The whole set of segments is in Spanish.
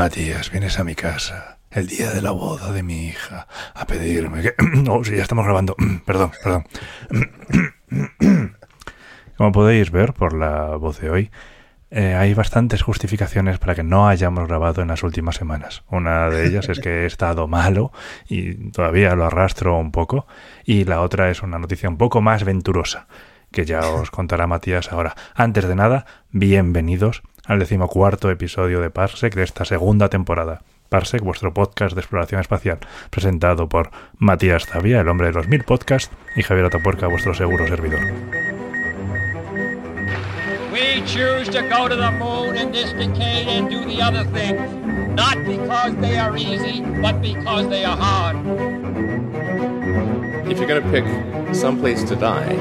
Matías, vienes a mi casa el día de la boda de mi hija a pedirme que... Oh, sí, ya estamos grabando. perdón, perdón. Como podéis ver por la voz de hoy, eh, hay bastantes justificaciones para que no hayamos grabado en las últimas semanas. Una de ellas es que he estado malo y todavía lo arrastro un poco. Y la otra es una noticia un poco más venturosa, que ya os contará Matías ahora. Antes de nada, bienvenidos al decimocuarto episodio de Parsec de esta segunda temporada. Parsec, vuestro podcast de exploración espacial, presentado por Matías Zavia, el hombre de los mil podcasts, y Javier Atapuerca, vuestro seguro servidor. We choose to go to the moon in this decade and do the other things, not because they are easy, but because they are hard. If you're going to pick some place to die,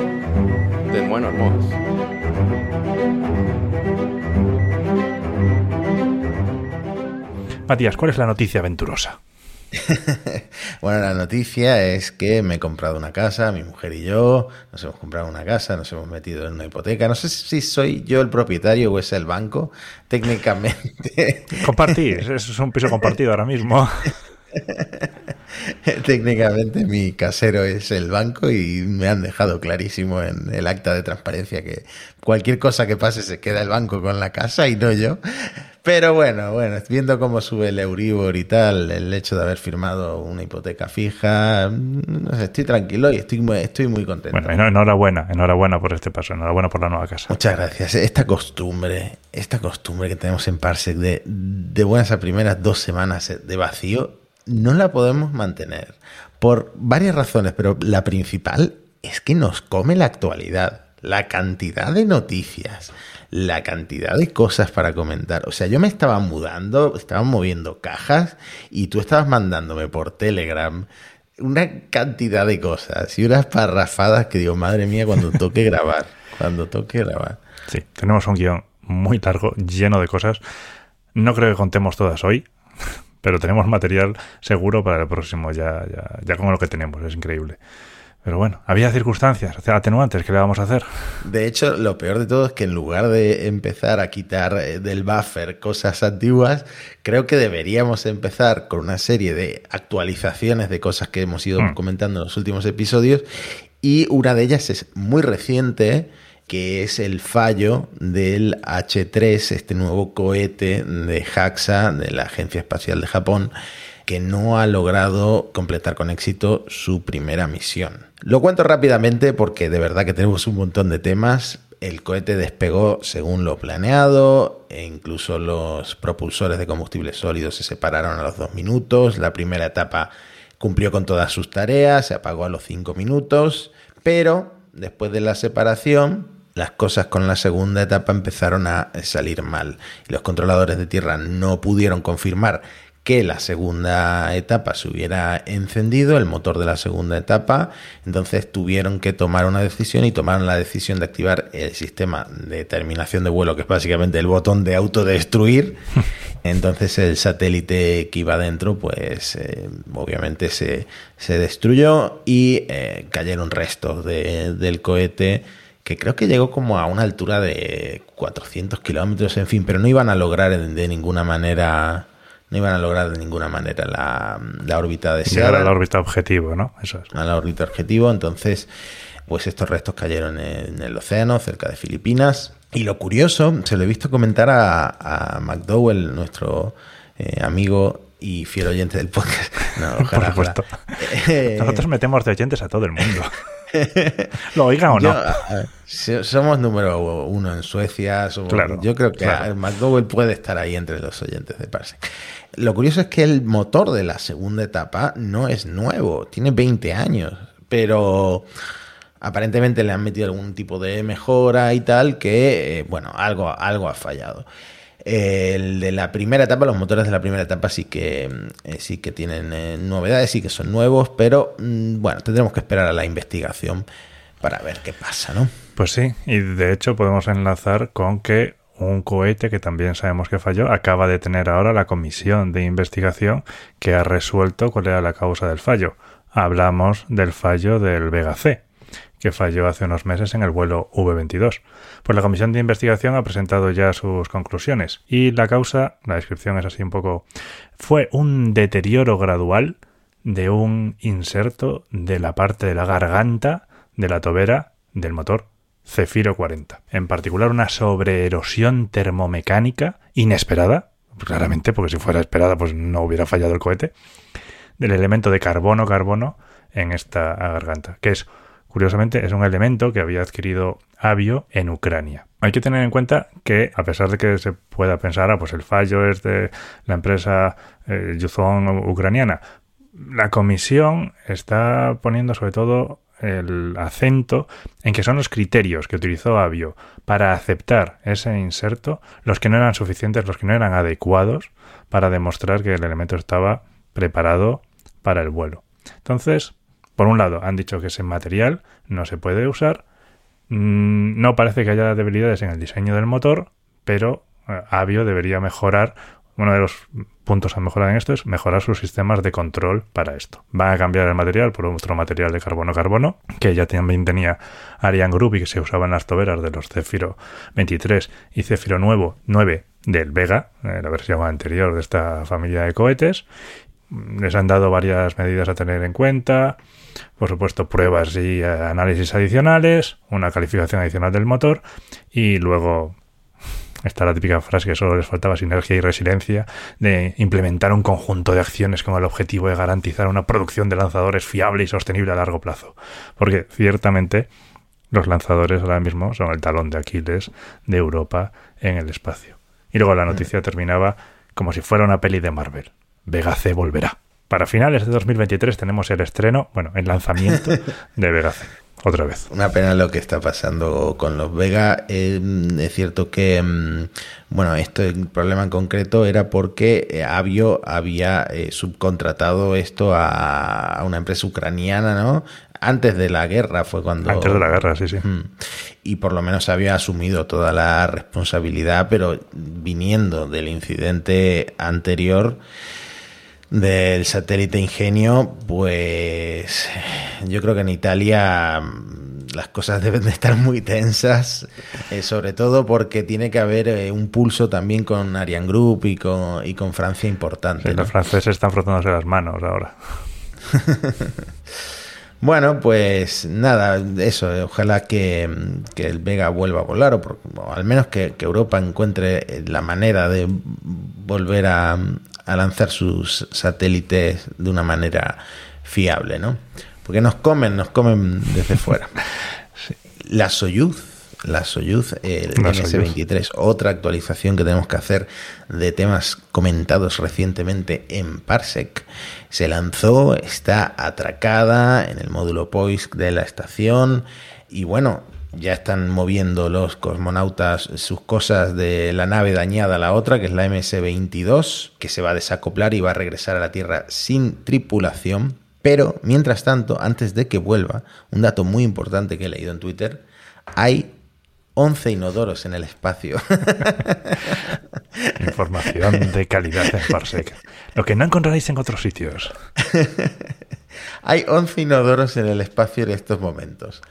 then why not Mars? Matías, ¿cuál es la noticia aventurosa? bueno, la noticia es que me he comprado una casa, mi mujer y yo, nos hemos comprado una casa, nos hemos metido en una hipoteca. No sé si soy yo el propietario o es el banco, técnicamente. Compartís, es un piso compartido ahora mismo. Técnicamente mi casero es el banco y me han dejado clarísimo en el acta de transparencia que cualquier cosa que pase se queda el banco con la casa y no yo. Pero bueno, bueno, viendo cómo sube el Euribor y tal, el hecho de haber firmado una hipoteca fija, no sé, estoy tranquilo y estoy muy, estoy muy contento. Bueno, enhorabuena, enhorabuena por este paso, enhorabuena por la nueva casa. Muchas gracias. Esta costumbre, esta costumbre que tenemos en Parsec de, de buenas a primeras dos semanas de vacío, no la podemos mantener por varias razones, pero la principal es que nos come la actualidad, la cantidad de noticias la cantidad de cosas para comentar. O sea, yo me estaba mudando, estaba moviendo cajas y tú estabas mandándome por Telegram una cantidad de cosas y unas parrafadas que digo, madre mía, cuando toque grabar, cuando toque grabar. Sí, tenemos un guion muy largo, lleno de cosas. No creo que contemos todas hoy, pero tenemos material seguro para el próximo, ya, ya, ya con lo que tenemos, es increíble. Pero bueno, había circunstancias atenuantes que le vamos a hacer. De hecho, lo peor de todo es que en lugar de empezar a quitar eh, del buffer cosas antiguas, creo que deberíamos empezar con una serie de actualizaciones de cosas que hemos ido mm. comentando en los últimos episodios. Y una de ellas es muy reciente, que es el fallo del H3, este nuevo cohete de JAXA, de la Agencia Espacial de Japón, que no ha logrado completar con éxito su primera misión. Lo cuento rápidamente porque de verdad que tenemos un montón de temas. El cohete despegó según lo planeado e incluso los propulsores de combustibles sólidos se separaron a los dos minutos. La primera etapa cumplió con todas sus tareas, se apagó a los cinco minutos, pero después de la separación las cosas con la segunda etapa empezaron a salir mal. Los controladores de tierra no pudieron confirmar que la segunda etapa se hubiera encendido, el motor de la segunda etapa, entonces tuvieron que tomar una decisión y tomaron la decisión de activar el sistema de terminación de vuelo, que es básicamente el botón de autodestruir. Entonces el satélite que iba dentro, pues eh, obviamente se, destruyó y eh, cayeron restos del cohete que creo que llegó como a una altura de 400 kilómetros, en fin, pero no iban a lograr de ninguna manera no iban a lograr de ninguna manera la, la órbita deseada. Llegar a la órbita objetivo, ¿no? Eso es. A la órbita objetivo, entonces, pues estos restos cayeron en el océano, cerca de Filipinas. Y lo curioso, se lo he visto comentar a, a McDowell, nuestro eh, amigo y fiel oyente del podcast. No, ojalá, Por supuesto. Nosotros metemos de oyentes a todo el mundo. ¿Lo oigan o no? somos número uno en Suecia. yo creo que McDowell puede estar ahí entre los oyentes de Parsec. Lo curioso es que el motor de la segunda etapa no es nuevo, tiene 20 años, pero aparentemente le han metido algún tipo de mejora y tal que, eh, bueno, algo, algo ha fallado. El de la primera etapa, los motores de la primera etapa sí que, eh, sí que tienen eh, novedades, sí que son nuevos, pero mm, bueno, tendremos que esperar a la investigación para ver qué pasa, ¿no? Pues sí, y de hecho podemos enlazar con que un cohete que también sabemos que falló acaba de tener ahora la comisión de investigación que ha resuelto cuál era la causa del fallo. Hablamos del fallo del Vega C. que falló hace unos meses en el vuelo V22. Pues la comisión de investigación ha presentado ya sus conclusiones y la causa, la descripción es así un poco, fue un deterioro gradual de un inserto de la parte de la garganta de la tobera del motor Cefiro 40. En particular una sobreerosión termomecánica inesperada, claramente, porque si fuera esperada pues no hubiera fallado el cohete, del elemento de carbono-carbono en esta garganta, que es, curiosamente, es un elemento que había adquirido Avio en Ucrania. Hay que tener en cuenta que, a pesar de que se pueda pensar, ah, pues el fallo es de la empresa eh, ucraniana, la comisión está poniendo sobre todo el acento en que son los criterios que utilizó Avio para aceptar ese inserto los que no eran suficientes, los que no eran adecuados para demostrar que el elemento estaba preparado para el vuelo. Entonces, por un lado, han dicho que ese material no se puede usar. Mm, no parece que haya debilidades en el diseño del motor, pero eh, Avio debería mejorar. Uno de los puntos a mejorar en esto es mejorar sus sistemas de control para esto. Van a cambiar el material por otro material de carbono-carbono, que ya también tenía Ariane Group y que se usaba en las toberas de los Zephyro 23 y nuevo 9 del Vega, eh, la versión anterior de esta familia de cohetes, les han dado varias medidas a tener en cuenta, por supuesto pruebas y eh, análisis adicionales, una calificación adicional del motor y luego está la típica frase que solo les faltaba sinergia y resiliencia de implementar un conjunto de acciones con el objetivo de garantizar una producción de lanzadores fiable y sostenible a largo plazo. Porque ciertamente los lanzadores ahora mismo son el talón de Aquiles de Europa en el espacio. Y luego la noticia terminaba como si fuera una peli de Marvel. Vega C volverá. Para finales de 2023 tenemos el estreno, bueno, el lanzamiento de Vega C. Otra vez. Una pena lo que está pasando con los Vega. Eh, es cierto que, mm, bueno, esto, el problema en concreto era porque eh, Avio había eh, subcontratado esto a, una empresa ucraniana, ¿no? Antes de la guerra fue cuando... Antes de la guerra, sí, sí. Y por lo menos había asumido toda la responsabilidad, pero viniendo del incidente anterior del satélite Ingenio, pues yo creo que en Italia mm, las cosas deben de estar muy tensas, eh, sobre todo porque tiene que haber eh, un pulso también con Ariane Group y con, y con Francia importante. Los franceses están frotándose las manos ahora. bueno, pues nada, eso, eh, ojalá que, el Vega vuelva a volar, o, o al menos que, que Europa encuentre la manera de volver a, a lanzar sus satélites de una manera fiable, ¿no? Porque nos comen, nos comen desde fuera. La Soyuz, la Soyuz, el MS-23, otra actualización que tenemos que hacer de temas comentados recientemente en Parsec, se lanzó, está atracada en el módulo POISC de la estación y bueno, ya están moviendo los cosmonautas sus cosas de la nave dañada a la otra, que es la MS-22, que se va a desacoplar y va a regresar a la Tierra sin tripulación. Pero, mientras tanto, antes de que vuelva, un dato muy importante que he leído en Twitter, hay 11 inodoros en el espacio. Información de calidad en Parsec. Lo que no encontraréis en otros sitios. hay 11 inodoros en el espacio en estos momentos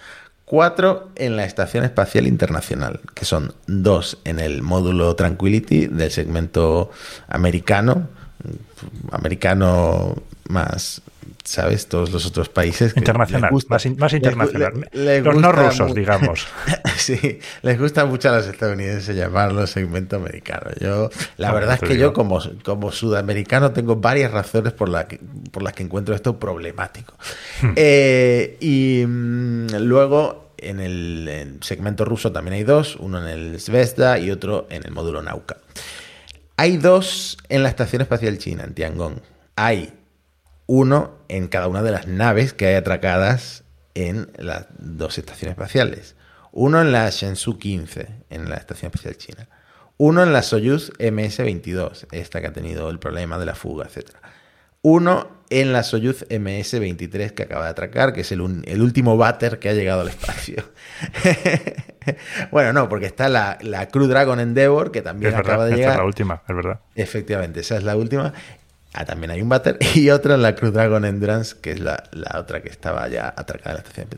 cuatro en la Estación Espacial Internacional, que son dos en el módulo Tranquility del segmento americano, americano más, ¿sabes? Todos los otros países. internacional, más, internacional. los no rusos, digamos. sí, les gusta mucho a los estadounidenses llamarlo segmento americano. Yo, la verdad es que yo como, como sudamericano tengo varias razones por, la por las que encuentro esto problemático. Hmm. Eh, y mm, luego en el, segmento ruso también hay dos, uno en el Zvezda y otro en el módulo Nauka. Hay dos en la Estación Espacial China, en Tiangong. Hay uno en cada una de las naves que hay atracadas en las dos estaciones espaciales. Uno en la Shenzhou 15, en la Estación Espacial China. Uno en la Soyuz MS-22, esta que ha tenido el problema de la fuga, etc. Uno en la Soyuz MS-23 que acaba de atracar, que es el, último váter que ha llegado al espacio. bueno, no, porque está la, la Crew Dragon Endeavour, que también acaba de llegar. Esa es la última, es verdad. Efectivamente, esa es la última. Ah, también hay un váter. Y otro en la Cruz Dragon Endurance, que es la, la otra que estaba ya atracada en la estación.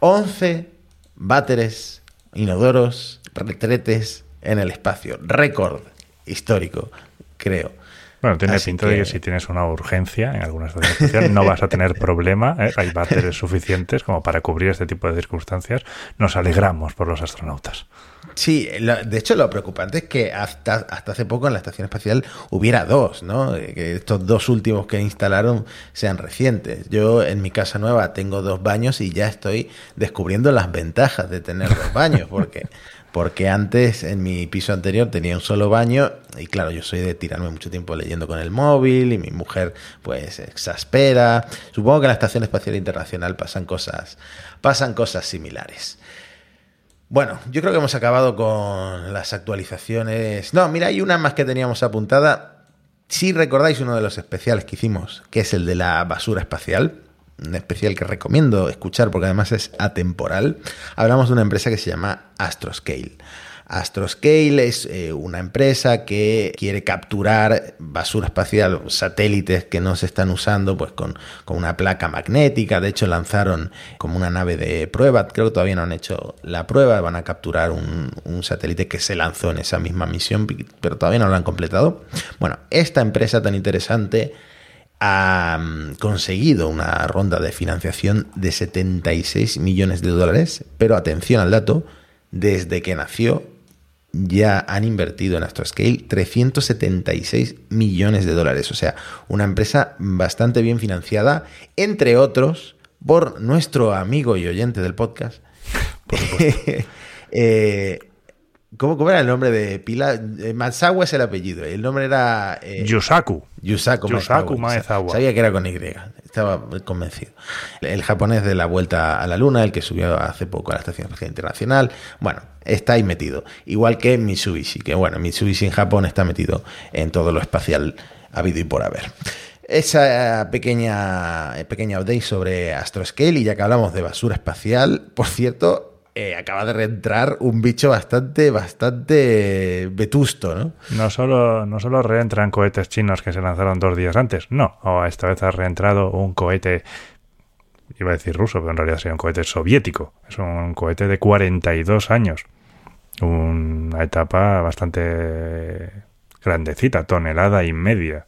11 váteres, inodoros, retretes en el espacio. Récord histórico, creo. Bueno, tiene Así pinta de que- si tienes una urgencia en alguna estación espacial no vas a tener problema. ¿eh? Hay váteres suficientes como para cubrir este tipo de circunstancias. Nos alegramos por los astronautas. Sí, lo- de hecho lo preocupante es que hasta, hasta hace poco en la estación espacial hubiera dos, ¿no? Eh, Que estos dos últimos que instalaron sean recientes. Yo en mi casa nueva tengo dos baños y ya estoy descubriendo las ventajas de tener dos baños, porque, porque antes en mi piso anterior tenía un solo baño y claro, yo soy de tirarme mucho tiempo leyendo con el móvil y mi mujer pues se exaspera. Supongo que en la Estación Espacial Internacional pasan cosas, pasan cosas similares. Bueno, yo creo que hemos acabado con las actualizaciones. No, mira, hay una más que teníamos apuntada. Si recordáis uno de los especiales que hicimos, que es el de la basura espacial, un especial que recomiendo escuchar porque además es atemporal, hablamos de una empresa que se llama Astroscale. Astroscale es eh, una empresa que quiere capturar basura espacial, satélites que no se están usando, pues con, con una placa magnética. De hecho, lanzaron como una nave de prueba. Creo que todavía no han hecho la prueba. Van a capturar un, un satélite que se lanzó en esa misma misión, pero todavía no lo han completado. Bueno, esta empresa tan interesante ha mm, conseguido una ronda de financiación de 76 millones de dólares, pero atención al dato, desde que nació ya han invertido en Astroscale 376 millones de dólares, o sea, una empresa bastante bien financiada, entre otros por nuestro amigo y oyente del podcast. Eh, ¿cómo, cómo era el nombre de pila? Eh, Matsawa es el apellido, el nombre era... eh, Yusaku. Yusaku, Yusaku Maezawa. Maezawa. Sabía que era con Y, estaba convencido. El japonés de la vuelta a la luna, el que subió hace poco a la Estación Espacial Internacional. Bueno, está ahí metido. Igual que Mitsubishi, que bueno, Mitsubishi en Japón está metido en todo lo espacial habido y por haber. Esa pequeña, eh, pequeña update sobre Astroscale, y ya que hablamos de basura espacial, por cierto, eh, acaba de reentrar un bicho bastante, bastante vetusto, ¿no? No solo, no solo reentran cohetes chinos que se lanzaron dos días antes, no. O esta vez ha reentrado un cohete, iba a decir ruso, pero en realidad sería un cohete soviético. Es un cohete de 42 años. Una etapa bastante grandecita, tonelada y media.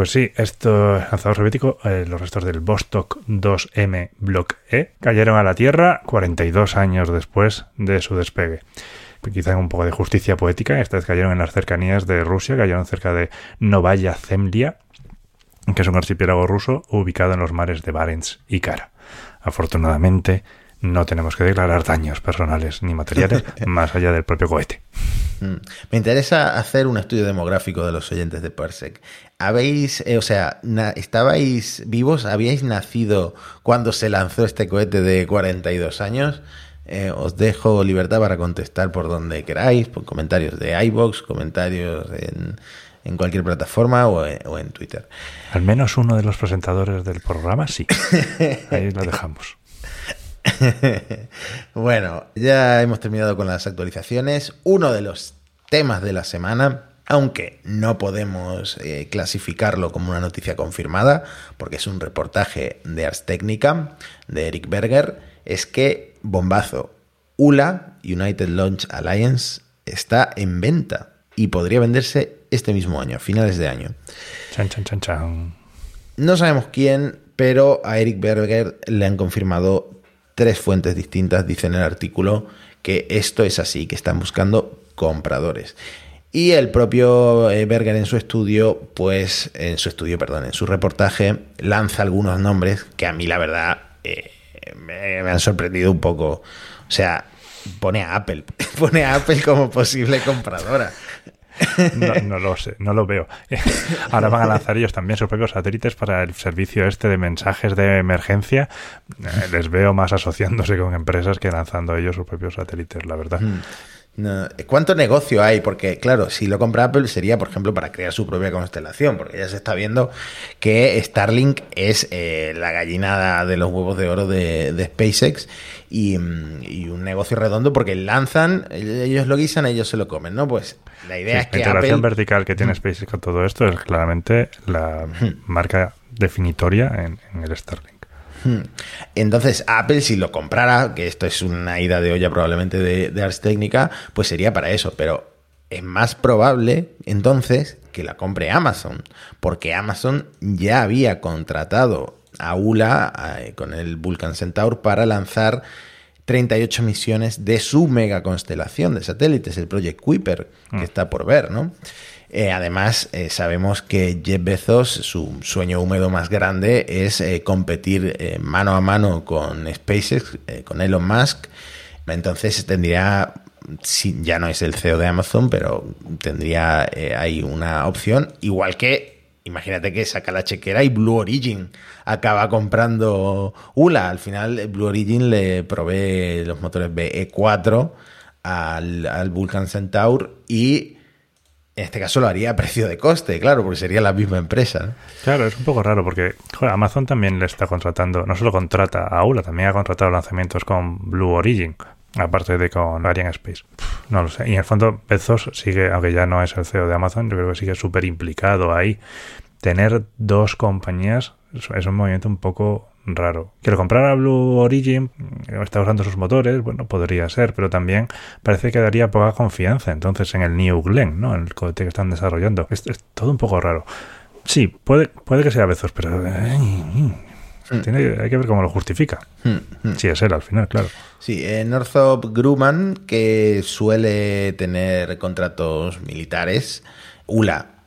Pues sí, esto lanzador soviético, eh, los restos del Vostok 2M Block E cayeron a la Tierra 42 años después de su despegue. Quizá un poco de justicia poética, esta vez cayeron en las cercanías de Rusia, cayeron cerca de Novaya Zemlya, que es un archipiélago ruso ubicado en los mares de Barents y Kara. Afortunadamente, no tenemos que declarar daños personales ni materiales más allá del propio cohete. Mm. Me interesa hacer un estudio demográfico de los oyentes de Parsec. ¿Habéis, eh, o sea, estabais vivos? ¿Habíais nacido cuando se lanzó este cohete de 42 años? Eh, os dejo libertad para contestar por donde queráis, por comentarios de iBox, comentarios en, en cualquier plataforma o en, o en Twitter. Al menos uno de los presentadores del programa sí. Ahí lo dejamos. bueno, ya hemos terminado con las actualizaciones. Uno de los temas de la semana, aunque no podemos eh, clasificarlo como una noticia confirmada, porque es un reportaje de Ars Technica de Eric Berger, es que Bombazo ULA, United Launch Alliance, está en venta y podría venderse este mismo año, a finales de año. Chan, chan, chan, chan. No sabemos quién, pero a Eric Berger le han confirmado tres fuentes distintas, dice en el artículo, que esto es así, que están buscando compradores. Y el propio eh, Berger en su estudio, pues, en su estudio, perdón, en su reportaje, lanza algunos nombres que a mí la verdad eh, me, me han sorprendido un poco. O sea, pone a Apple, pone a Apple como posible compradora. No, lo sé, no lo veo. Ahora van a lanzar ellos también sus propios satélites para el servicio este de mensajes de emergencia. Eh, Les veo más asociándose con empresas que lanzando ellos sus propios satélites, la verdad. Mm. ¿Cuánto negocio hay? Porque, claro, si lo compra Apple sería, por ejemplo, para crear su propia constelación, porque ya se está viendo que Starlink es eh, la gallinada de los huevos de oro de, SpaceX y, un negocio redondo porque lanzan, ellos lo guisan, ellos se lo comen, ¿no? Pues la idea es que. La integración vertical que tiene SpaceX con todo esto es claramente la marca definitoria en, el Starlink. Entonces, Apple, si lo comprara, que esto es una ida de olla probablemente de, de Ars Técnica, pues sería para eso. Pero es más probable entonces que la compre Amazon, porque Amazon ya había contratado a ULA eh, con el Vulcan Centaur para lanzar 38 misiones de su mega constelación de satélites, el Project Kuiper, que mm. está por ver, ¿no? Eh, además, eh, sabemos que Jeff Bezos, su sueño húmedo más grande es eh, competir mano a mano con SpaceX, con Elon Musk. Entonces tendría, ya no es el CEO de Amazon, pero tendría ahí una opción, igual que, imagínate que saca la chequera y Blue Origin acaba comprando ULA. Al final, Blue Origin le provee los motores BE4 al, al Vulcan Centaur y en este caso lo haría a precio de coste, claro, porque sería la misma empresa. Claro, es un poco raro porque Amazon también le está contratando, no solo contrata a ULA, también ha contratado lanzamientos con Blue Origin, aparte de con Ariane Space. no lo sé. Y en el fondo, Bezos sigue, aunque ya no es el CEO de Amazon, yo creo que sigue súper implicado ahí. Tener dos compañías es un movimiento un poco raro. Que lo comprara Blue Origin, mm, está usando sus motores, bueno, podría ser, pero también parece que daría poca confianza entonces en el New Glenn, ¿no? En el cohete que están desarrollando. Es, todo un poco raro. Sí, puede, puede que sea Bezos, pero hmm. hay que ver cómo lo justifica. Hmm, hmm. Si es él al final, claro. Sí, eh, Northrop Grumman, que suele tener contratos militares, ULA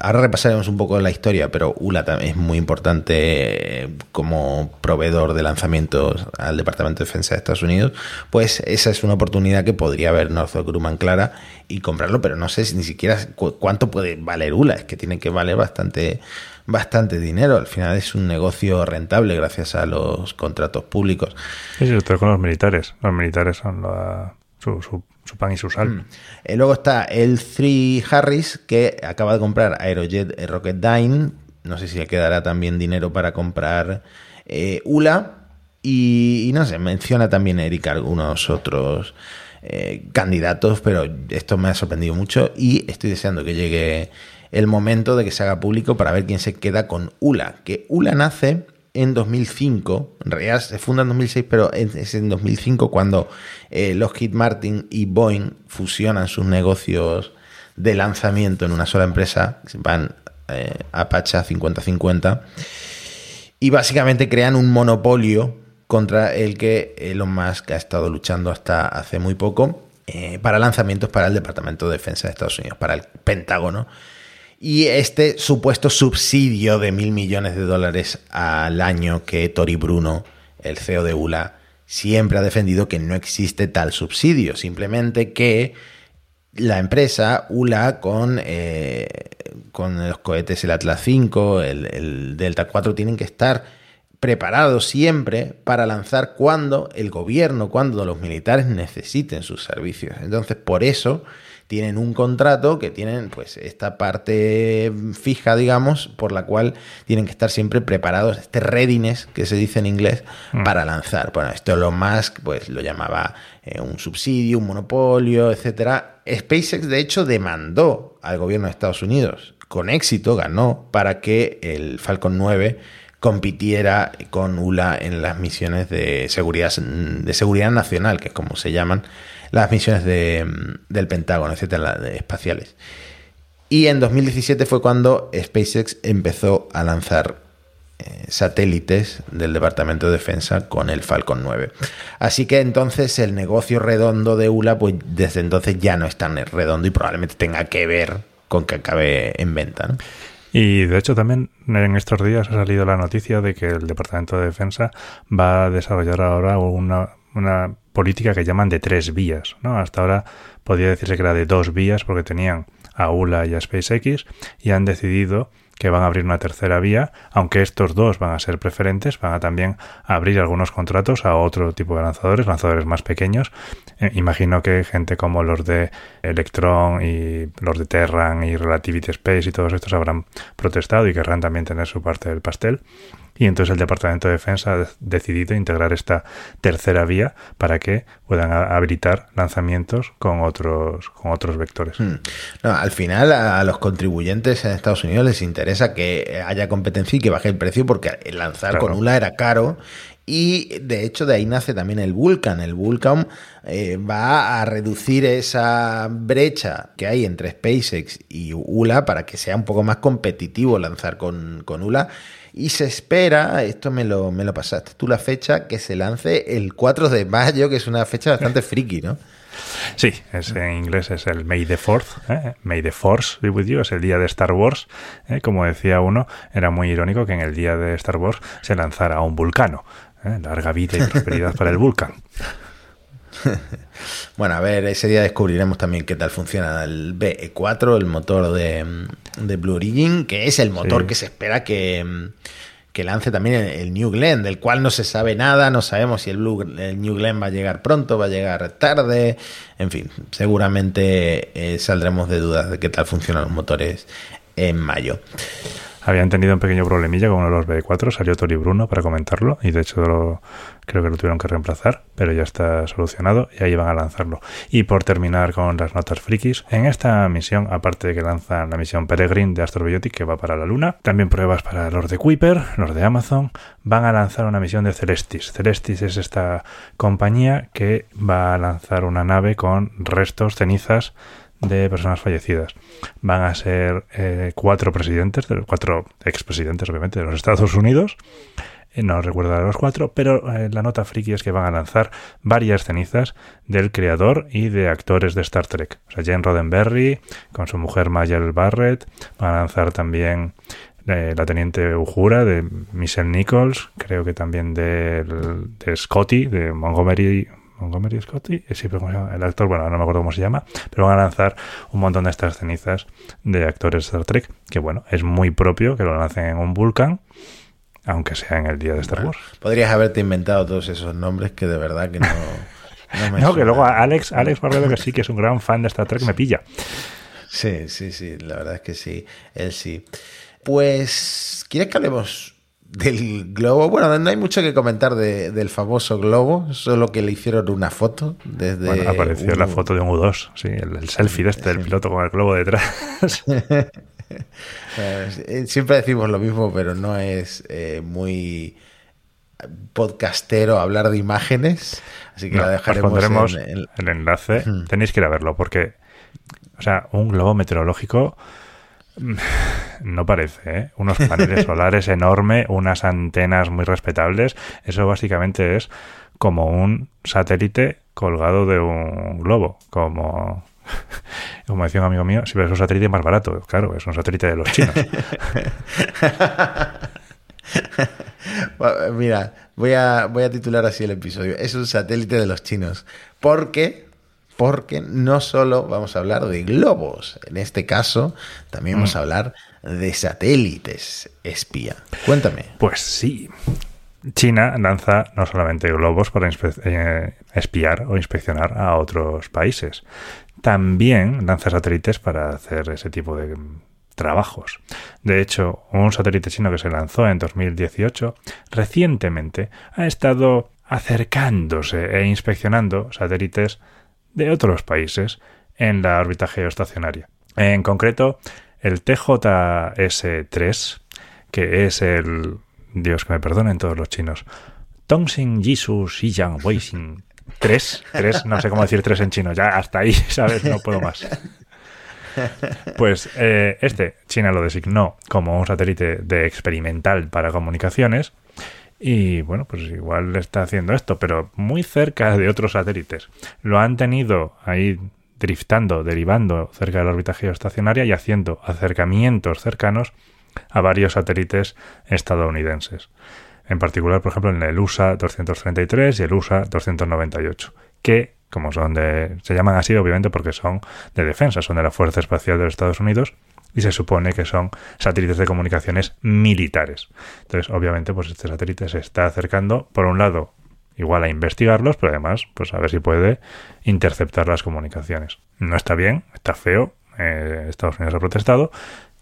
Ahora repasaremos un poco la historia, pero ULA también es muy importante eh, como proveedor de lanzamientos al Departamento de Defensa de Estados Unidos. Pues esa es una oportunidad que podría haber Northrop Grumman clara y comprarlo, pero no sé ni siquiera cuánto puede valer ULA. Es que tiene que valer bastante, bastante dinero. Al final es un negocio rentable gracias a los contratos públicos. Sí, sobre con los militares. Los militares son la, su, pan y su sal. Mm. Eh, luego está el 3 Harris, que acaba de comprar Aerojet Rocketdyne. No sé si le quedará también dinero para comprar eh, ULA. Y, no sé, menciona también Eric algunos otros eh, candidatos, pero esto me ha sorprendido mucho y estoy deseando que llegue el momento de que se haga público para ver quién se queda con ULA. Que ULA nace en 2005, en se funda en 2006, pero es en 2005 cuando eh, Lockheed Martin y Boeing fusionan sus negocios de lanzamiento en una sola empresa, van eh, Apache 50-50, y básicamente crean un monopolio contra el que Elon Musk ha estado luchando hasta hace muy poco eh, para lanzamientos para el Departamento de Defensa de Estados Unidos, para el Pentágono y este supuesto subsidio de mil millones de dólares al año que Tori Bruno, el CEO de ULA, siempre ha defendido que no existe tal subsidio, simplemente que la empresa ULA con, eh, con los cohetes el Atlas 5, el, el Delta 4 tienen que estar preparados siempre para lanzar cuando el gobierno, cuando los militares necesiten sus servicios. Entonces, por eso tienen un contrato que tienen pues esta parte fija, digamos, por la cual tienen que estar siempre preparados, este readiness que se dice en inglés, mm. para lanzar. Bueno, esto Elon Musk pues lo llamaba eh, un subsidio, un monopolio, etcétera. SpaceX de hecho demandó al gobierno de Estados Unidos, con éxito ganó para que el Falcon 9 compitiera con ULA en las misiones de seguridad, de seguridad nacional, que es como se llaman las misiones de, del Pentágono, etcétera, espaciales. Y en 2017 fue cuando SpaceX empezó a lanzar eh, satélites del Departamento de Defensa con el Falcon 9. Así que entonces el negocio redondo de ULA, pues desde entonces ya no es tan redondo y probablemente tenga que ver con que acabe en venta. Y de hecho también en estos días ha salido la noticia de que el Departamento de Defensa va a desarrollar ahora una política que llaman de tres vías. ¿no? Hasta ahora podría decirse que era de dos vías porque tenían a ULA y a SpaceX y han decidido que van a abrir una tercera vía, aunque estos dos van a ser preferentes, van a también abrir algunos contratos a otro tipo de lanzadores, lanzadores más pequeños. Eh, imagino que gente como los de Electron y los de Terran y Relativity Space y todos estos habrán protestado y querrán también tener su parte del pastel. Y entonces el Departamento de Defensa ha decidido integrar esta tercera vía para que puedan habilitar lanzamientos con otros, con otros vectores. Hmm. al final a los contribuyentes en Estados Unidos les interesa que haya competencia y que baje el precio porque lanzar con ULA era caro y de hecho de ahí nace también el Vulcan. El Vulcan eh, va a reducir esa brecha que hay entre SpaceX y ULA para que sea un poco más competitivo lanzar con, con ULA y se espera, esto me lo, me lo pasaste tú la fecha, que se lance el 4 de mayo, que es una fecha bastante friki, ¿no? Sí, es, en inglés es el May the Fourth, ¿eh? May the Force be with you, es el día de Star Wars. ¿eh? Como decía uno, era muy irónico que en el día de Star Wars se lanzara un vulcano. ¿Eh? Larga vida y prosperidad para el vulcan. bueno, a ver, ese día descubriremos también qué tal funciona el BE4, el motor de, Blue Origin, que es el motor que se espera que, lance también el, New Glenn, del cual no se sabe nada, no sabemos si el, Blue, el New Glenn va a llegar pronto, va a llegar tarde, en fin, seguramente eh, saldremos de dudas de qué tal funcionan los motores en mayo. Habían tenido un pequeño problemilla con uno de los B4, salió Tori Bruno para comentarlo y de hecho creo que lo tuvieron que reemplazar, pero ya está solucionado y ahí van a lanzarlo. Y por terminar con las notas frikis, en esta misión, aparte de que lanzan la misión Peregrine de Astrobiotic que va para la Luna, también pruebas para los de Kuiper, los de Amazon, van a lanzar una misión de Celestis. Celestis es esta compañía que va a lanzar una nave con restos, cenizas de personas fallecidas. Van a ser eh, cuatro presidentes, cuatro expresidentes, obviamente, de los Estados Unidos. Eh, no recuerdo a los cuatro, pero eh, la nota friki es que van a lanzar varias cenizas del creador y de actores de Star Trek. O sea, Jane Roddenberry, con su mujer Mayel Barrett. Van a lanzar también la teniente Ujura de Michelle Nichols, creo que también de, de Scotty, de Montgomery, Montgomery Scotty, sí, pero el actor, bueno, no me acuerdo cómo se llama, pero van a lanzar un montón de estas cenizas de actores de Star Trek, que bueno, es muy propio que lo lancen en un Vulcan, aunque sea en el día de Star Wars. Podrías haberte inventado todos esos nombres que de verdad que no... No, que luego Alex, Alex Barbero, que sí que es un gran fan de Star Trek, me pilla. Sí, sí, sí, la verdad es que sí, él sí. Pues, ¿quieres que hablemos del globo. Bueno, no hay mucho que comentar del famoso globo, solo que le hicieron una foto desde. Bueno, apareció la foto de un U2, sí, el, selfie de este del piloto con el globo detrás. Eh, siempre decimos lo mismo, pero no es eh, muy podcastero hablar de imágenes, así que la dejaremos en, el enlace. Tenéis que ir a verlo porque, o sea, un globo meteorológico no parece, ¿eh? Unos paneles solares enormes, unas antenas muy respetables. Eso básicamente es como un satélite colgado de un globo. Como, como decía un amigo mío, si ves un satélite más barato, claro, es un satélite de los chinos. Mira, voy a, voy a titular así el episodio. Es un satélite de los chinos. Porque porque no solo vamos a hablar de globos, en este caso también vamos a mm. hablar de satélites espía. Cuéntame. Pues sí. China lanza no solamente globos para eh, espiar o inspeccionar a otros países, también lanza satélites para hacer ese tipo de trabajos. De hecho, un satélite chino que se lanzó en 2018 recientemente ha estado acercándose e inspeccionando satélites de otros países en la órbita geoestacionaria. En concreto, el TJS-3, que es el... Dios que me perdonen todos los chinos. Tongxing Jisoo Xiyang Weixing 3, 3, no sé cómo decir 3 en chino, ya hasta ahí, ¿sabes? No puedo más. Pues eh, este, China lo designó como un satélite de experimental para comunicaciones y bueno, pues igual está haciendo esto, pero muy cerca de otros satélites. Lo han tenido ahí driftando, derivando cerca de la órbita geoestacionaria y haciendo acercamientos cercanos a varios satélites estadounidenses. En particular, por ejemplo, en el USA 233 y el USA 298, que como son de se llaman así obviamente porque son de defensa, son de la Fuerza Espacial de los Estados Unidos y se supone que son satélites de comunicaciones militares. Entonces, obviamente, pues este satélite se está acercando, por un lado, igual a investigarlos, pero además, pues a ver si puede interceptar las comunicaciones. No está bien, está feo, eh, Estados Unidos ha protestado.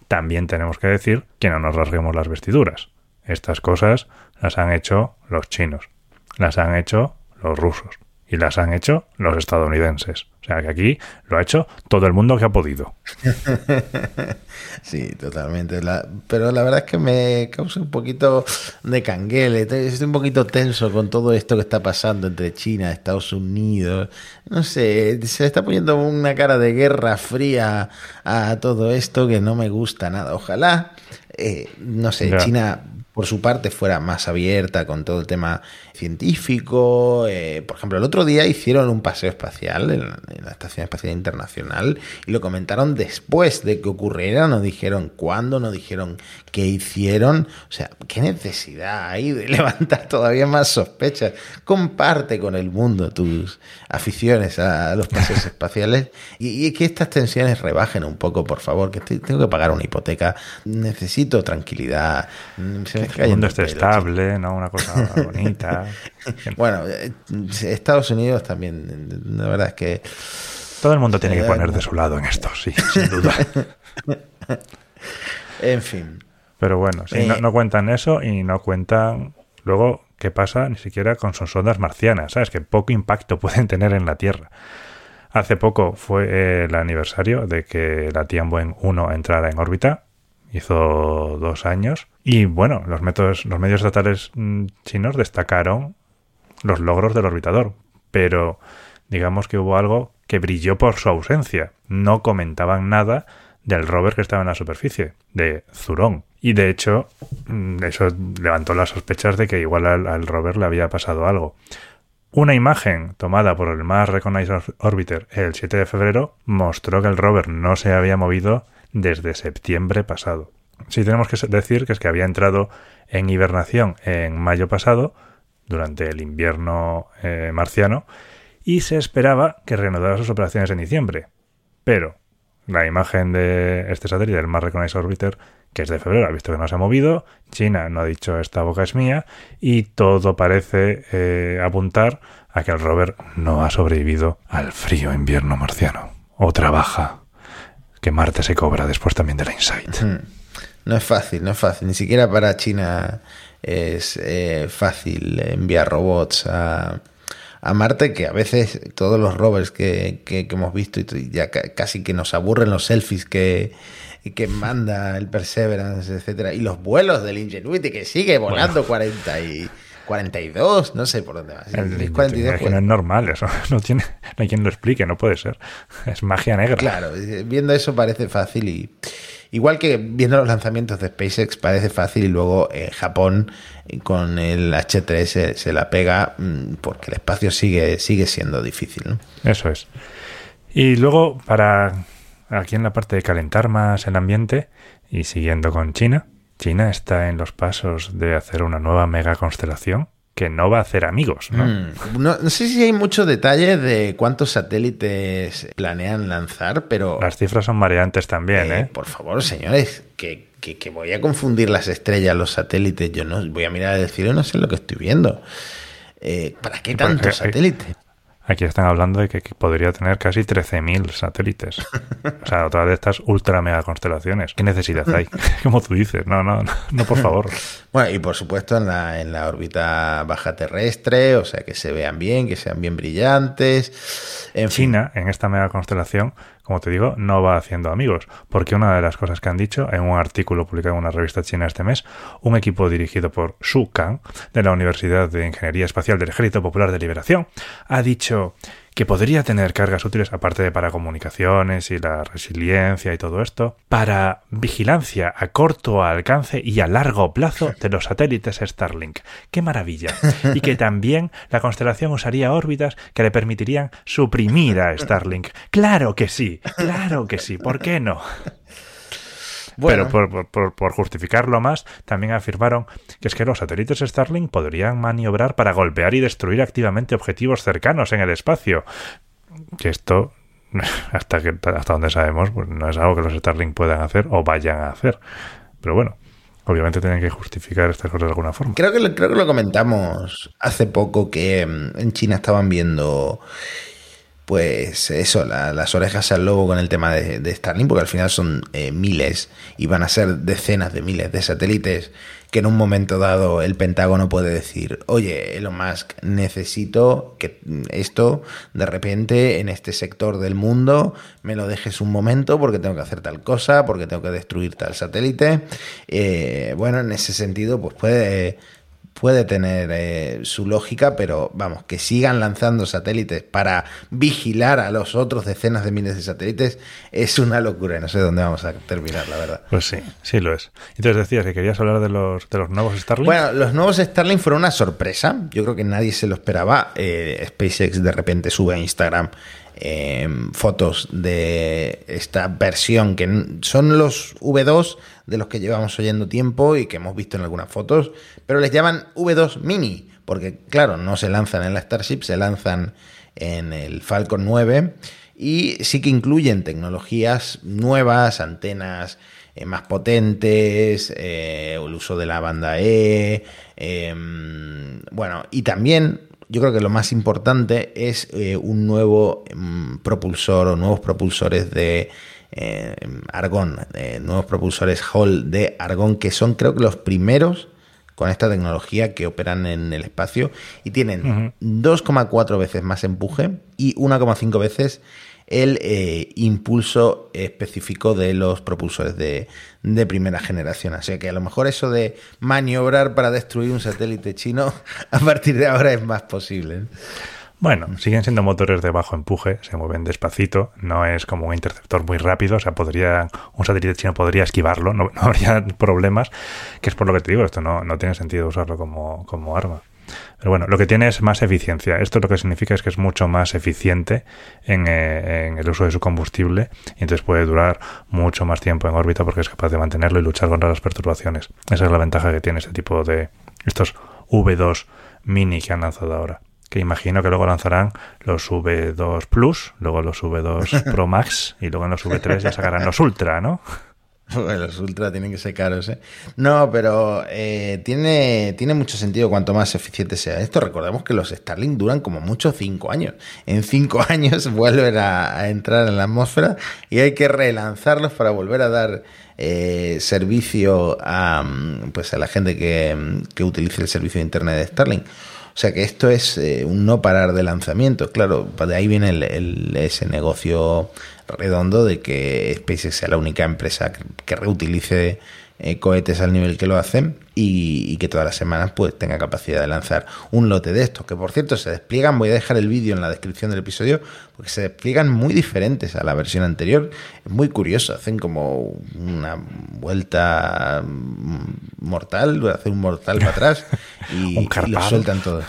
También tenemos que decir que no nos rasguemos las vestiduras. Estas cosas las han hecho los chinos, las han hecho los rusos y las han hecho los estadounidenses. O sea que aquí lo ha hecho todo el mundo que ha podido. sí, totalmente. pero la verdad es que me causa un poquito de canguele. Estoy un poquito tenso con todo esto que está pasando entre China Estados Unidos. No sé, se está poniendo una cara de guerra fría a todo esto que no me gusta nada. Ojalá, eh, no sé, China por su parte fuera más abierta con todo el tema científico. Eh, por ejemplo, el otro día hicieron un paseo espacial en, la Estación Espacial Internacional y lo comentaron después de que ocurriera, no dijeron cuándo, no dijeron qué hicieron. O sea, ¿qué necesidad hay de levantar todavía más sospechas? Comparte con el mundo tus aficiones a, los paseos espaciales y, que estas tensiones rebajen un poco, por favor, que tengo que pagar una hipoteca, necesito tranquilidad. Se el mundo esté estable, ¿no? Una cosa bonita. bueno, eh, Estados Unidos también, la verdad es que... Todo el mundo tiene que poner de su lado en esto, sí, sin duda. en fin. Pero bueno, no, eh, cuentan eso y no cuentan luego qué pasa ni siquiera con sus ondas marcianas, ¿sabes? Que poco impacto pueden tener en la Tierra. Hace poco fue el aniversario de que la Tianwen 1 entrara en órbita hizo dos años. Y bueno, los, métodos, los medios estatales mm, chinos destacaron los logros del orbitador, pero digamos que hubo algo que brilló por su ausencia. No comentaban nada del rover que estaba en la superficie, de Zurong. Y de hecho, mm, eso levantó las sospechas de que igual al, al rover le había pasado algo. Una imagen tomada por el Mars Reconnaissance Orbiter el 7 de febrero mostró que el rover no se había movido desde septiembre pasado. Sí tenemos que decir que es que había entrado en hibernación en mayo pasado, durante el invierno eh, marciano, y se esperaba que reanudara sus operaciones en diciembre. Pero la imagen de este satélite, el Mars Reconnaissance Orbiter, que es de febrero, ha visto que no se ha movido, China no ha dicho esta boca es mía, y todo parece eh, apuntar a que el rover no ha sobrevivido al frío invierno marciano. O trabaja que Marte se cobra después también de la Insight. No es fácil, no es fácil. Ni siquiera para China es eh, fácil enviar robots a, Marte, que a veces todos los rovers que, hemos visto y ya casi que nos aburren los selfies que, que manda el Perseverance, etcétera, y los vuelos del Ingenuity que sigue volando 40 y 42, no sé por dónde va. El, 42, no es normal, eso no tiene, no hay quien lo explique, no puede ser. Es magia negra. Claro, viendo eso parece fácil y igual que viendo los lanzamientos de SpaceX parece fácil y luego en Japón con el H3 se, la pega mm, porque el espacio sigue, sigue siendo difícil. Eso es. Y luego para aquí en la parte de calentar más el ambiente y siguiendo con China, China está en los pasos de hacer una nueva mega constelación que no va a hacer amigos. ¿no? Mm, no, sé si hay mucho detalle de cuántos satélites planean lanzar, pero... Las cifras son mareantes también, ¿eh? ¿eh? Por favor, señores, que, que, voy a confundir las estrellas, los satélites. Yo no voy a mirar el cielo y no sé lo que estoy viendo. Eh, ¿Para qué tantos satélites? Aquí están hablando de que podría tener casi 13.000 satélites. O sea, otra de estas ultra mega constelaciones. ¿Qué necesidad hay? Como tú dices, no, no, no, por favor. Bueno, y por supuesto en la, en la órbita baja terrestre, o sea, que se vean bien, que sean bien brillantes. En China, en esta mega constelación, como te digo, no va haciendo amigos, porque una de las cosas que han dicho en un artículo publicado en una revista china este mes, un equipo dirigido por Xu Kang, de la Universidad de Ingeniería Espacial del Ejército Popular de Liberación, ha dicho que podría tener cargas útiles, aparte de para comunicaciones y la resiliencia y todo esto, para vigilancia a corto alcance y a largo plazo de los satélites Starlink. ¡Qué maravilla! Y que también la constelación usaría órbitas que le permitirían suprimir a Starlink. ¡Claro que sí! ¡Claro que sí! ¿Por qué no? Pero por, justificarlo más, también afirmaron que es que los satélites Starlink podrían maniobrar para golpear y destruir activamente objetivos cercanos en el espacio. Que esto hasta que hasta donde sabemos, pues no es algo que los Starlink puedan hacer o vayan a hacer. Pero bueno, obviamente tienen que justificar estas cosas de alguna forma. Creo que, creo que lo comentamos hace poco que mm, en China estaban viendo pues eso, las orejas al lobo con el tema de, Starlink, porque al final son eh, miles y van a ser decenas de miles de satélites que en un momento dado el Pentágono puede decir, oye, Elon Musk, necesito que esto de repente en este sector del mundo me lo dejes un momento porque tengo que hacer tal cosa, porque tengo que destruir tal satélite. Eh, bueno, en ese sentido, pues puede puede tener eh, su lógica, pero vamos, que sigan lanzando satélites para vigilar a los otros decenas de miles de satélites es una locura. No sé dónde vamos a terminar, la verdad. Pues sí, sí lo es. Entonces decías que querías hablar de los, de los nuevos Starlink. Bueno, los nuevos Starlink fueron una sorpresa. Yo creo que nadie se lo esperaba. Eh, SpaceX de repente sube a Instagram eh, fotos de esta versión que son los V2 de los que llevamos oyendo tiempo y que hemos visto en algunas fotos, pero les llaman V2 Mini, porque claro, no se lanzan en la Starship, se lanzan en el Falcon 9 y sí que incluyen tecnologías nuevas, antenas eh, más potentes, eh, el uso de la banda E, em, bueno, y también yo creo que lo más importante es eh, un nuevo em, propulsor o nuevos propulsores de eh, argón, nuevos propulsores Hall de argón, que son creo que los primeros con esta tecnología que operan en el espacio y tienen 2,4 veces más empuje y 1,5 veces el eh, impulso específico de los propulsores de, de, primera generación. Así que a lo mejor eso de maniobrar para destruir un satélite chino a partir de ahora es más posible. Bueno, siguen siendo motores de bajo empuje, se mueven despacito, no es como un interceptor muy rápido, o sea, podría un satélite chino podría esquivarlo, no, habría problemas, que es por lo que te digo, esto no, no tiene sentido usarlo como, como arma. Pero bueno, lo que tiene es más eficiencia. Esto lo que significa es que es mucho más eficiente en, eh, en, el uso de su combustible y entonces puede durar mucho más tiempo en órbita porque es capaz de mantenerlo y luchar contra las perturbaciones. Esa es la ventaja que tiene este tipo de estos V2 mini que han lanzado ahora que imagino que luego lanzarán los V2 Plus, luego los V2 Pro Max y luego en los V3 ya sacarán los Ultra, ¿no? los Ultra tienen que ser caros, ¿eh? No, pero eh, tiene, tiene mucho sentido cuanto más eficiente sea esto. Recordemos que los Starlink duran como mucho cinco años. En cinco años vuelven a, entrar en la atmósfera y hay que relanzarlos para volver a dar eh, servicio a, pues a la gente que, que utilice el servicio de Internet de Starlink. O sea que esto es eh, un no parar de lanzamiento. Claro, de ahí viene el, ese negocio redondo de que SpaceX sea la única empresa que reutilice eh, cohetes al nivel que lo hacen y, que todas las semanas pues tenga capacidad de lanzar un lote de estos, que por cierto se despliegan, voy a dejar el vídeo en la descripción del episodio, porque se despliegan muy diferentes a la versión anterior, es muy curioso, hacen como una vuelta mortal, hacen un mortal para atrás y, lo sueltan todo.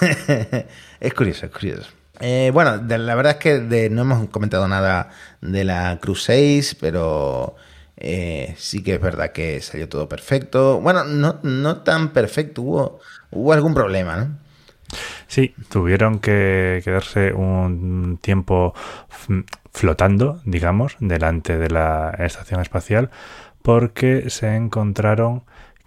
es curioso, es curioso. Eh, bueno, la verdad es que no hemos comentado nada de la 6, pero eh, sí que es verdad que salió todo perfecto. Bueno, no, no tan perfecto, hubo, hubo algún problema, ¿no? Sí, tuvieron que quedarse un tiempo flotando, digamos, delante de la estación espacial porque se encontraron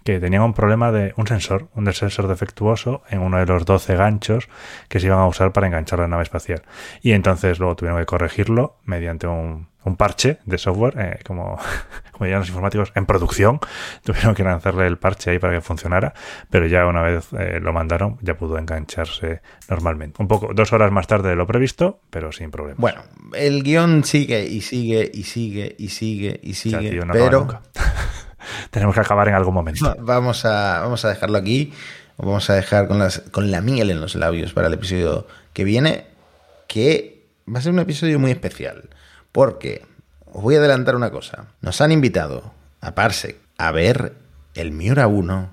que tenían un problema de un sensor, un sensor defectuoso en uno de los 12 ganchos que se iban a usar para enganchar la nave espacial. Y entonces luego tuvieron que corregirlo mediante un, un parche de software, eh, como, como dirían los informáticos, en producción. Tuvieron que lanzarle el parche ahí para que funcionara, pero ya una vez eh, lo mandaron, ya pudo engancharse normalmente. Un poco, dos horas más tarde de lo previsto, pero sin problema. Bueno, el guion sigue y sigue y sigue y sigue y sigue, pero... Tenemos que acabar en algún momento. Vamos a, vamos a dejarlo aquí. Vamos a dejar con, las, con la miel en los labios para el episodio que viene, que va a ser un episodio muy especial. Porque os voy a adelantar una cosa. Nos han invitado a Parsec a ver el Miura 1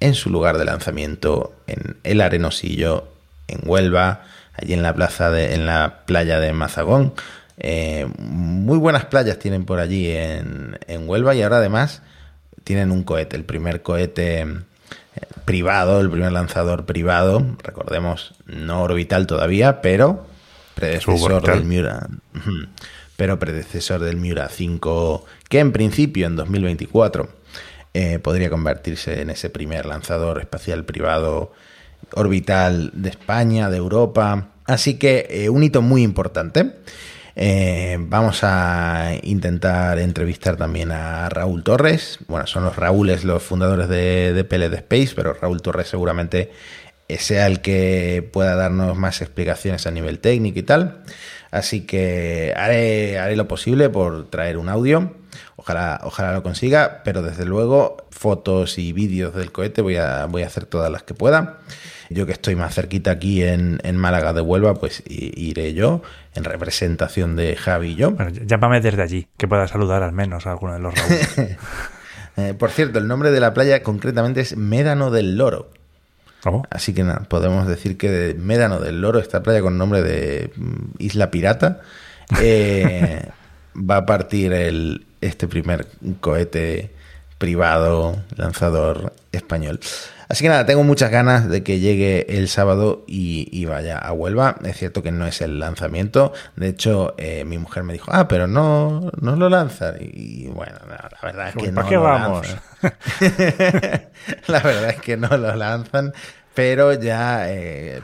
en su lugar de lanzamiento en el Arenosillo, en Huelva, allí en la plaza de, en la playa de Mazagón. Eh, muy buenas playas tienen por allí en, en Huelva y ahora además tienen un cohete, el primer cohete eh, privado, el primer lanzador privado, recordemos, no orbital todavía, pero predecesor del Miura. Pero predecesor del Miura 5, que en principio en 2024 eh, podría convertirse en ese primer lanzador espacial privado orbital de España, de Europa. Así que eh, un hito muy importante. Eh, vamos a intentar entrevistar también a Raúl Torres. Bueno, son los Raúles los fundadores de, de Space, pero Raúl Torres seguramente sea el que pueda darnos más explicaciones a nivel técnico y tal. Así que haré, haré lo posible por traer un audio. Ojalá, ojalá lo consiga, pero desde luego fotos y vídeos del cohete voy a, voy a hacer todas las que pueda. Yo que estoy más cerquita aquí en, Málaga de Huelva, pues iré yo en representación de Javi y yo. Bueno, llámame desde allí, que pueda saludar al menos a alguno de los Raúl. Eh, por cierto, el nombre de la playa concretamente es Médano del Loro. Así que nada, podemos decir que de Médano del Loro, esta playa con nombre de mm, Isla Pirata, eh, va a partir el, este primer cohete privado lanzador español. Así que nada, tengo muchas ganas de que llegue el sábado y, vaya a Huelva. Es cierto que no es el lanzamiento. De hecho, eh, mi mujer me dijo, ah, pero no, no lo lanzan. Y, bueno, la verdad es que no qué lo vamos? la verdad es que no lo lanzan, pero ya eh,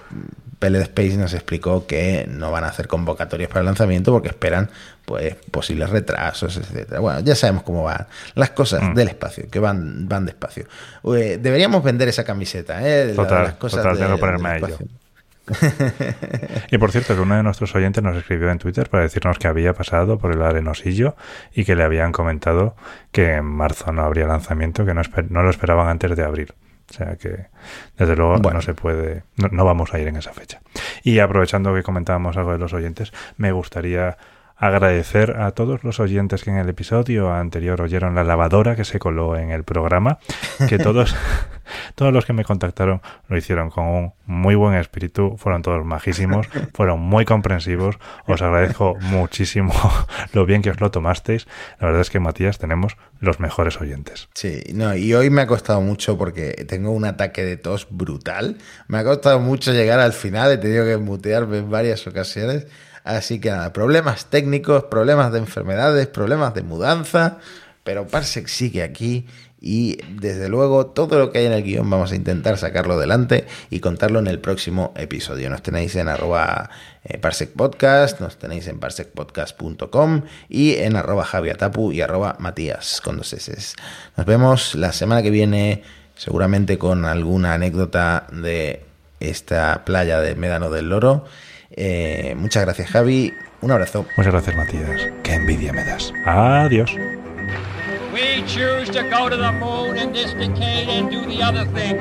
Peled Space nos explicó que no van a hacer convocatorias para el lanzamiento porque esperan pues posibles retrasos, etcétera. Bueno, ya sabemos cómo van las cosas mm. del espacio, que van, van despacio. deberíamos vender esa camiseta, ¿eh? Total, las cosas total, tengo que ponerme a ello. y por cierto, que uno de nuestros oyentes nos escribió en Twitter para decirnos que había pasado por el arenosillo y que le habían comentado que en marzo no habría lanzamiento, que no, no lo esperaban antes de abril. O sea que, desde luego, no se puede, no, vamos a ir en esa fecha. Y aprovechando que comentábamos algo de los oyentes, me gustaría agradecer a todos los oyentes que en el episodio anterior oyeron la lavadora que se coló en el programa, que todos, todos los que me contactaron lo hicieron con un muy buen espíritu, fueron todos majísimos, fueron muy comprensivos, os agradezco muchísimo lo bien que os lo tomasteis, la verdad es que Matías tenemos los mejores oyentes. Sí, no, y hoy me ha costado mucho porque tengo un ataque de tos brutal, me ha costado mucho llegar al final, he tenido que mutearme en varias ocasiones, Así que nada, problemas técnicos, problemas de enfermedades, problemas de mudanza, pero Parsec sigue aquí y desde luego todo lo que hay en el guion vamos a intentar sacarlo adelante y contarlo en el próximo episodio. Nos tenéis en arroba eh, Parsec Podcast, nos tenéis en parsecpodcast.com y en arroba javiatapu y arroba matías con dos. Nos vemos la semana que viene seguramente con alguna anécdota de esta playa de Médano del Loro eh, muchas gracias, Javi. Un abrazo. Muchas gracias, Matías. Qué envidia me das. Adiós. We choose to go to the moon in this decade and do the other things,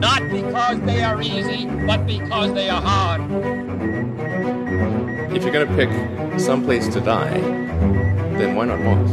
not because they are easy, but because they are hard. If you're going to pick some place to die, then why not Mars?